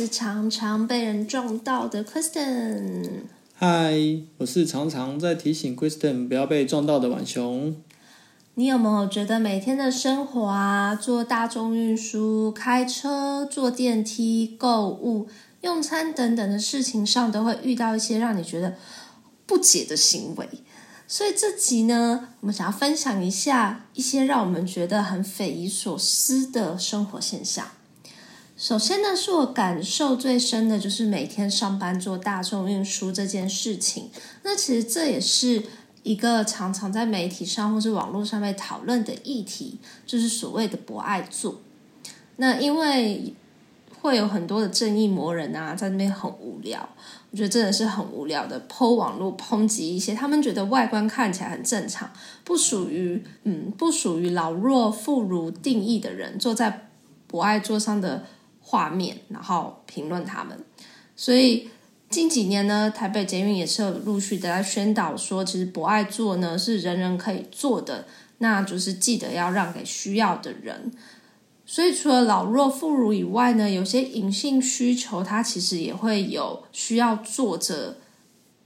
是常常被人撞到的 Kristen。嗨，我是常常在提醒 Kristen 不要被撞到的晚熊。你有没有觉得每天的生活啊，坐大众运输、开车、坐电梯、购物、用餐等等的事情上，都会遇到一些让你觉得不解的行为？所以这集呢，我们想要分享一下一些让我们觉得很匪夷所思的生活现象。首先呢，是我感受最深的就是每天上班坐大众运输这件事情。那其实这也是一个常常在媒体上或是网络上面讨论的议题，就是所谓的博爱座。那因为会有很多的正义魔人啊，在那边很无聊，我觉得真的是很无聊的剖网络抨击一些他们觉得外观看起来很正常，不属于嗯不属于老弱妇孺定义的人坐在博爱座上的。画面，然后评论他们。所以近几年呢，台北捷运也是陆续的在宣导说，其实博爱座呢是人人可以坐的，那就是记得要让给需要的人。所以除了老弱妇孺以外呢，有些隐性需求，它其实也会有需要坐着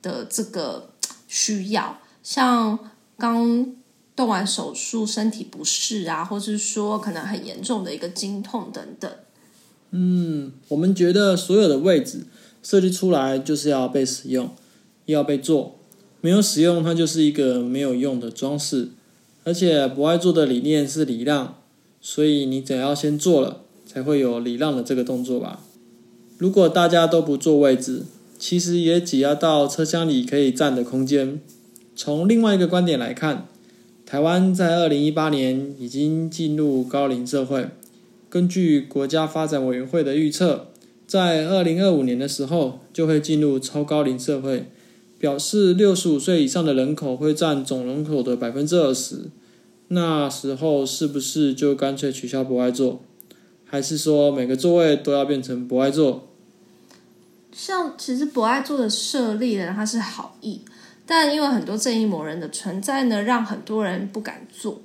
的这个需要，像刚动完手术身体不适啊，或是说可能很严重的一个经痛等等。嗯，我们觉得所有的位置设计出来就是要被使用，要被做，没有使用它就是一个没有用的装饰。而且不爱做的理念是礼让，所以你得要先做了，才会有礼让的这个动作吧。如果大家都不坐位置，其实也挤压到车厢里可以站的空间。从另外一个观点来看，台湾在二零一八年已经进入高龄社会。根据国家发展委员会的预测，在二零二五年的时候就会进入超高龄社会，表示六十五岁以上的人口会占总人口的百分之二十。那时候是不是就干脆取消博爱座，还是说每个座位都要变成博爱座？像其实博爱座的设立呢，它是好意，但因为很多正义魔人的存在呢，让很多人不敢做。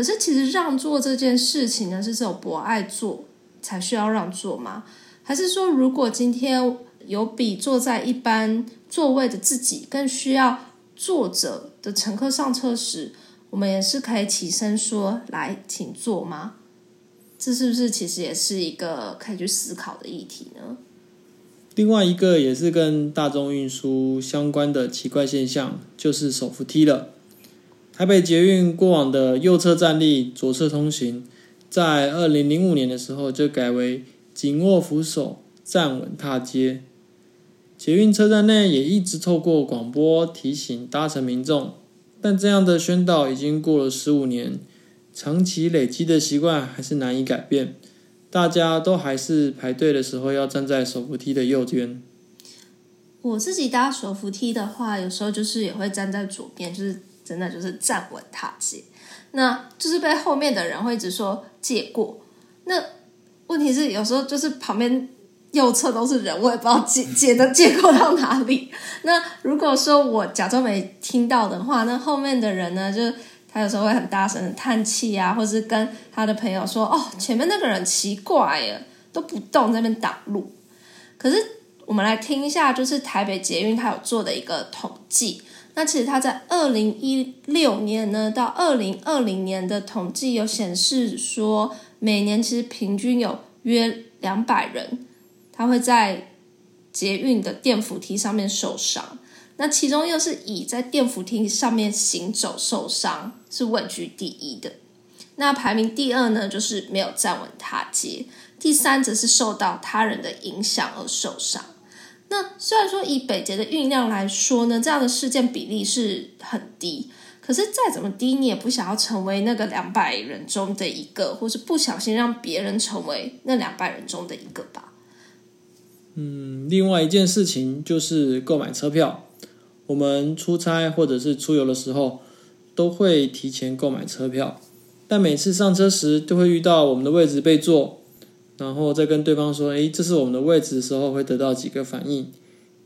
可是，其实让座这件事情呢，是只有博爱座才需要让座吗？还是说，如果今天有比坐在一般座位的自己更需要坐着的乘客上车时，我们也是可以起身说“来，请坐”吗？这是不是其实也是一个可以去思考的议题呢？另外一个也是跟大众运输相关的奇怪现象，就是手扶梯了。台北捷运过往的右侧站立、左侧通行，在二零零五年的时候就改为紧握扶手、站稳踏阶。捷运车站内也一直透过广播提醒搭乘民众，但这样的宣导已经过了十五年，长期累积的习惯还是难以改变，大家都还是排队的时候要站在手扶梯的右边。我自己搭手扶梯的话，有时候就是也会站在左边，就是。真的就是站稳踏阶，那就是被后面的人会一直说借过。那问题是有时候就是旁边右侧都是人，我也不知道借借的借过到哪里。那如果说我假装没听到的话，那后面的人呢，就他有时候会很大声的叹气啊，或是跟他的朋友说：“哦，前面那个人奇怪耶，都不动在那边挡路。”可是我们来听一下，就是台北捷运他有做的一个统计。那其实他在二零一六年呢到二零二零年的统计有显示说，每年其实平均有约两百人，他会在捷运的电扶梯上面受伤。那其中又是以在电扶梯上面行走受伤是位居第一的。那排名第二呢，就是没有站稳踏阶，第三则是受到他人的影响而受伤。那虽然说以北捷的运量来说呢，这样的事件比例是很低，可是再怎么低，你也不想要成为那个两百人中的一个，或是不小心让别人成为那两百人中的一个吧。嗯，另外一件事情就是购买车票。我们出差或者是出游的时候，都会提前购买车票，但每次上车时都会遇到我们的位置被坐，然后再跟对方说：“诶，这是我们的位置”的时候，会得到几个反应。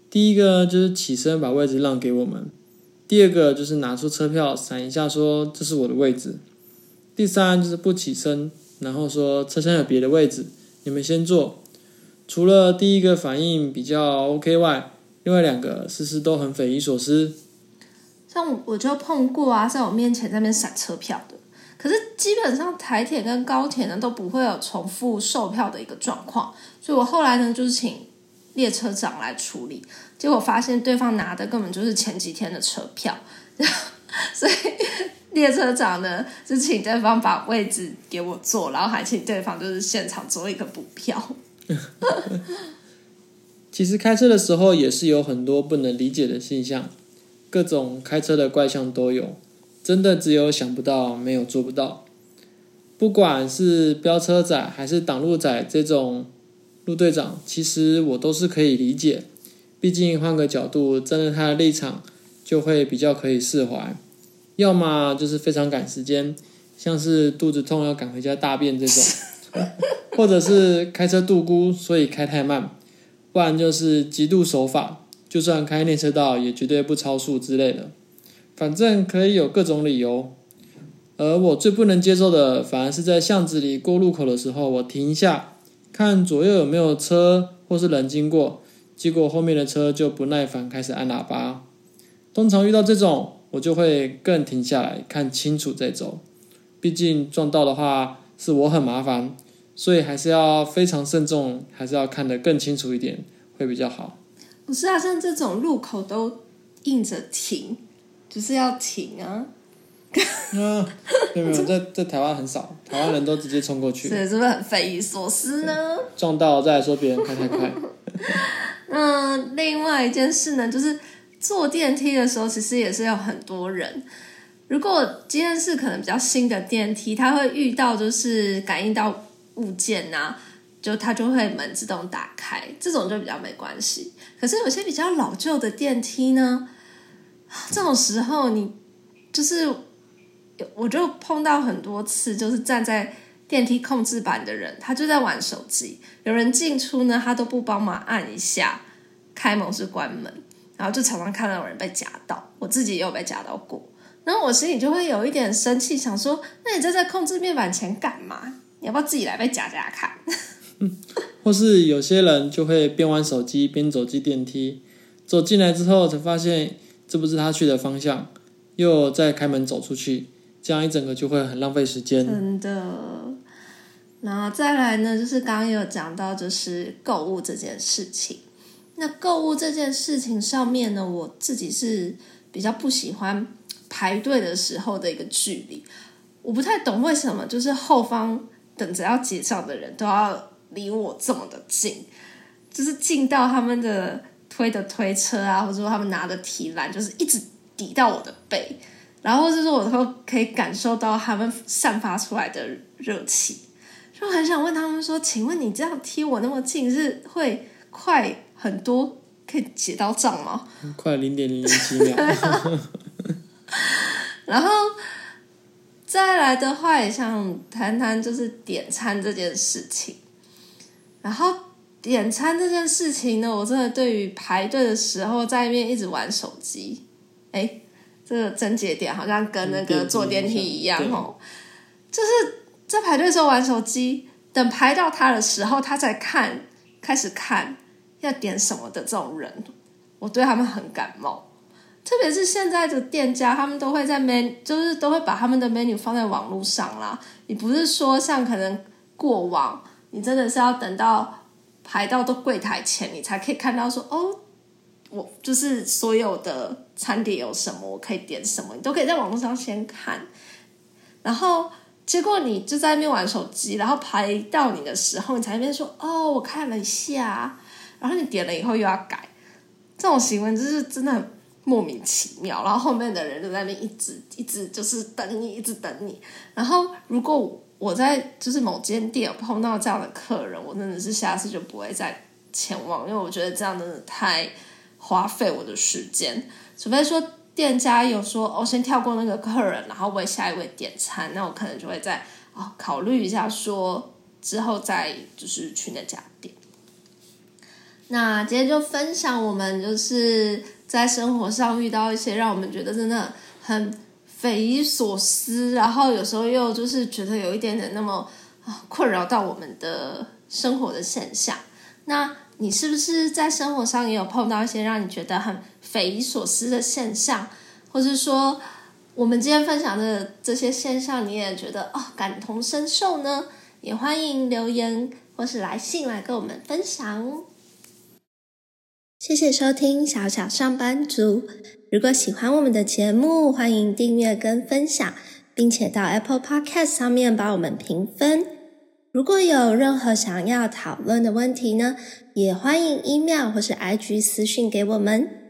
第一个就是起身把位置让给我们；第二个就是拿出车票闪一下说：“这是我的位置。”第三就是不起身，然后说：“车厢有别的位置，你们先坐。”除了第一个反应比较 OK 外，另外两个事实都很匪夷所思。像我就碰过啊，在我面前那边闪车票的，可是基本上台铁跟高铁呢都不会有重复售票的一个状况，所以我后来呢就是请列车长来处理，结果发现对方拿的根本就是前几天的车票，所以列车长呢就请对方把位置给我坐，然后还请对方就是现场做一个补票。其实开车的时候也是有很多不能理解的现象，各种开车的怪象都有，真的只有想不到，没有做不到。不管是飙车仔还是挡路仔这种路队长，其实我都是可以理解，毕竟换个角度站在他的立场，就会比较可以释怀。要么就是非常赶时间，像是肚子痛要赶回家大便这种。或者是开车度估，所以开太慢；不然就是极度守法，就算开内车道也绝对不超速之类的。反正可以有各种理由。而我最不能接受的，反而是在巷子里过路口的时候，我停一下，看左右有没有车或是人经过，结果后面的车就不耐烦开始按喇叭。通常遇到这种，我就会更停下来看清楚再走，毕竟撞到的话是我很麻烦。所以还是要非常慎重，还是要看得更清楚一点，会比较好。不是啊，像这种路口都硬着停，就是要停啊。啊，没有没有，在在台湾很少，台湾人都直接冲过去。是不是很匪夷所思呢？撞到再来说别人开太快。那另外一件事呢，就是坐电梯的时候，其实也是有很多人。如果今天是可能比较新的电梯，它会遇到就是感应到。物件呐，就它就会门自动打开，这种就比较没关系。可是有些比较老旧的电梯呢，这种时候你就是我就碰到很多次，就是站在电梯控制板的人，他就在玩手机。有人进出呢，他都不帮忙按一下开门是关门，然后就常常看到有人被夹到，我自己也有被夹到过。然后我心里就会有一点生气，想说：那你站在控制面板前干嘛？你要不要自己来被夹夹看？或是有些人就会边玩手机边走进电梯，走进来之后才发现这不是他去的方向，又再开门走出去，这样一整个就会很浪费时间。真的。然后再来呢，就是刚刚有讲到，就是购物这件事情。那购物这件事情上面呢，我自己是比较不喜欢排队的时候的一个距离。我不太懂为什么，就是后方。等着要结账的人都要离我这么的近，就是近到他们的推的推车啊，或者说他们拿的提篮，就是一直抵到我的背，然后就是我都可以感受到他们散发出来的热气，就很想问他们说：“请问你这样踢我那么近，是会快很多，可以结到账吗？”快零点零零几秒。然后。再来的话，也想谈谈就是点餐这件事情。然后点餐这件事情呢，我真的对于排队的时候在那边一直玩手机，哎，这个症结点好像跟那个坐电梯一样哦。就是在排队的时候玩手机，等排到他的时候，他在看，开始看要点什么的这种人，我对他们很感冒。特别是现在的店家，他们都会在 menu，就是都会把他们的 menu 放在网络上啦。你不是说像可能过往，你真的是要等到排到都柜台前，你才可以看到说哦，我就是所有的餐点有什么，我可以点什么，你都可以在网络上先看。然后结果你就在那边玩手机，然后排到你的时候，你才那边说哦，我看了一下，然后你点了以后又要改，这种行为就是真的。莫名其妙，然后后面的人就在那边一直一直就是等你，一直等你。然后如果我在就是某间店碰到这样的客人，我真的是下次就不会再前往，因为我觉得这样真的太花费我的时间。除非说店家有说，哦先跳过那个客人，然后为下一位点餐，那我可能就会再哦考虑一下，说之后再就是去那家店。那今天就分享我们就是在生活上遇到一些让我们觉得真的很匪夷所思，然后有时候又就是觉得有一点点那么啊困扰到我们的生活的现象。那你是不是在生活上也有碰到一些让你觉得很匪夷所思的现象，或是说我们今天分享的这些现象，你也觉得哦感同身受呢？也欢迎留言或是来信来跟我们分享。谢谢收听小小上班族。如果喜欢我们的节目，欢迎订阅跟分享，并且到 Apple Podcast 上面帮我们评分。如果有任何想要讨论的问题呢，也欢迎 email 或是 IG 私讯给我们。